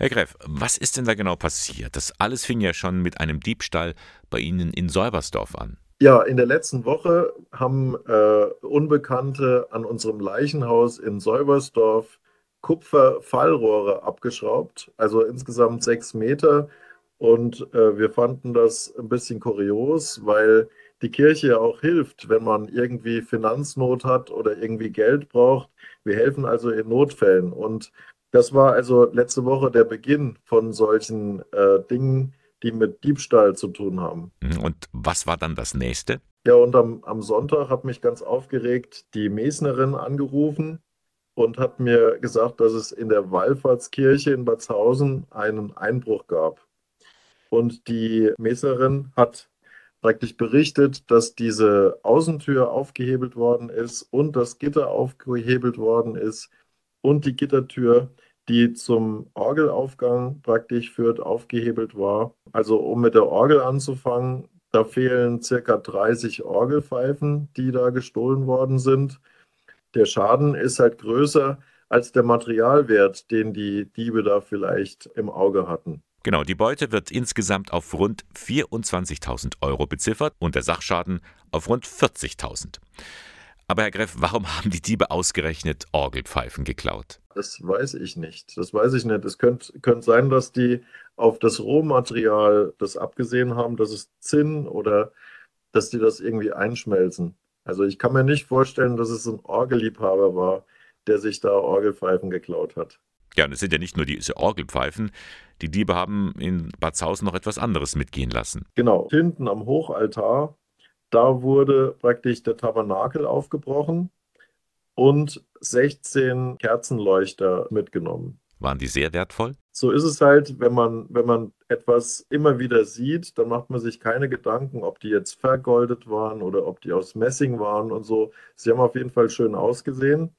Herr Greff, was ist denn da genau passiert? Das alles fing ja schon mit einem Diebstahl bei Ihnen in Säubersdorf an. Ja, in der letzten Woche haben äh, Unbekannte an unserem Leichenhaus in Säubersdorf Kupferfallrohre abgeschraubt, also insgesamt sechs Meter. Und äh, wir fanden das ein bisschen kurios, weil die Kirche ja auch hilft, wenn man irgendwie Finanznot hat oder irgendwie Geld braucht. Wir helfen also in Notfällen. Und das war also letzte Woche der Beginn von solchen äh, Dingen, die mit Diebstahl zu tun haben. Mhm, und was war dann das nächste? Ja, und am, am Sonntag hat mich ganz aufgeregt die Mesnerin angerufen und hat mir gesagt, dass es in der Wallfahrtskirche in Batzhausen einen Einbruch gab. Und die Mesnerin hat praktisch berichtet, dass diese Außentür aufgehebelt worden ist und das Gitter aufgehebelt worden ist und die Gittertür, die zum Orgelaufgang praktisch führt, aufgehebelt war. Also um mit der Orgel anzufangen, da fehlen circa 30 Orgelpfeifen, die da gestohlen worden sind. Der Schaden ist halt größer als der Materialwert, den die Diebe da vielleicht im Auge hatten. Genau, die Beute wird insgesamt auf rund 24.000 Euro beziffert und der Sachschaden auf rund 40.000. Aber Herr Greff, warum haben die Diebe ausgerechnet Orgelpfeifen geklaut? Das weiß ich nicht. Das weiß ich nicht. Es könnte, könnte sein, dass die auf das Rohmaterial das abgesehen haben, dass es Zinn oder dass die das irgendwie einschmelzen. Also ich kann mir nicht vorstellen, dass es ein Orgelliebhaber war, der sich da Orgelpfeifen geklaut hat. Ja, und es sind ja nicht nur diese Orgelpfeifen. Die Diebe haben in Bad Zausen noch etwas anderes mitgehen lassen. Genau. Hinten am Hochaltar da wurde praktisch der Tabernakel aufgebrochen und 16 Kerzenleuchter mitgenommen. Waren die sehr wertvoll? So ist es halt, wenn man, wenn man etwas immer wieder sieht, dann macht man sich keine Gedanken, ob die jetzt vergoldet waren oder ob die aus Messing waren und so. Sie haben auf jeden Fall schön ausgesehen.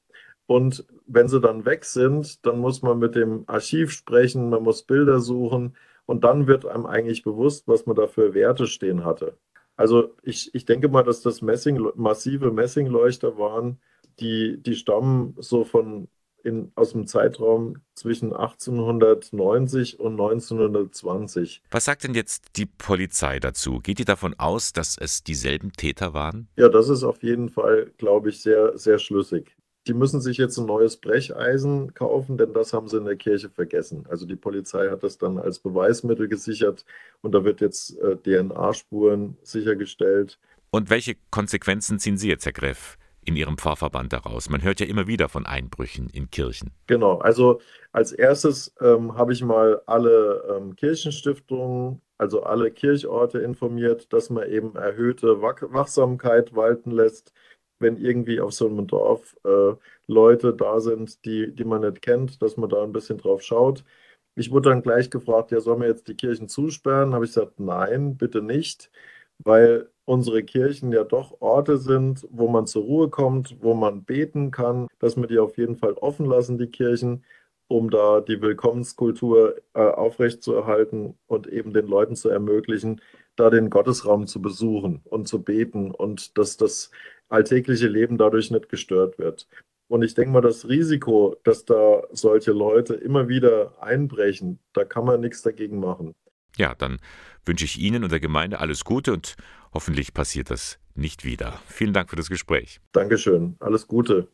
Und wenn sie dann weg sind, dann muss man mit dem Archiv sprechen, man muss Bilder suchen und dann wird einem eigentlich bewusst, was man da für Werte stehen hatte. Also ich, ich denke mal, dass das Messing, massive Messingleuchter waren, die, die stammen so von in, aus dem Zeitraum zwischen 1890 und 1920. Was sagt denn jetzt die Polizei dazu? Geht die davon aus, dass es dieselben Täter waren? Ja, das ist auf jeden Fall, glaube ich, sehr, sehr schlüssig die müssen sich jetzt ein neues Brecheisen kaufen, denn das haben sie in der Kirche vergessen. Also die Polizei hat das dann als Beweismittel gesichert und da wird jetzt äh, DNA-Spuren sichergestellt. Und welche Konsequenzen ziehen Sie jetzt, Herr Greff, in Ihrem Pfarrverband daraus? Man hört ja immer wieder von Einbrüchen in Kirchen. Genau, also als erstes ähm, habe ich mal alle ähm, Kirchenstiftungen, also alle Kirchorte informiert, dass man eben erhöhte Wachsamkeit walten lässt wenn irgendwie auf so einem Dorf äh, Leute da sind, die, die man nicht kennt, dass man da ein bisschen drauf schaut. Ich wurde dann gleich gefragt, ja, sollen wir jetzt die Kirchen zusperren? Habe ich gesagt, nein, bitte nicht, weil unsere Kirchen ja doch Orte sind, wo man zur Ruhe kommt, wo man beten kann, dass wir die auf jeden Fall offen lassen, die Kirchen, um da die Willkommenskultur äh, aufrechtzuerhalten und eben den Leuten zu ermöglichen, da den Gottesraum zu besuchen und zu beten und dass das alltägliche Leben dadurch nicht gestört wird. Und ich denke mal, das Risiko, dass da solche Leute immer wieder einbrechen, da kann man nichts dagegen machen. Ja, dann wünsche ich Ihnen und der Gemeinde alles Gute und hoffentlich passiert das nicht wieder. Vielen Dank für das Gespräch. Dankeschön. Alles Gute.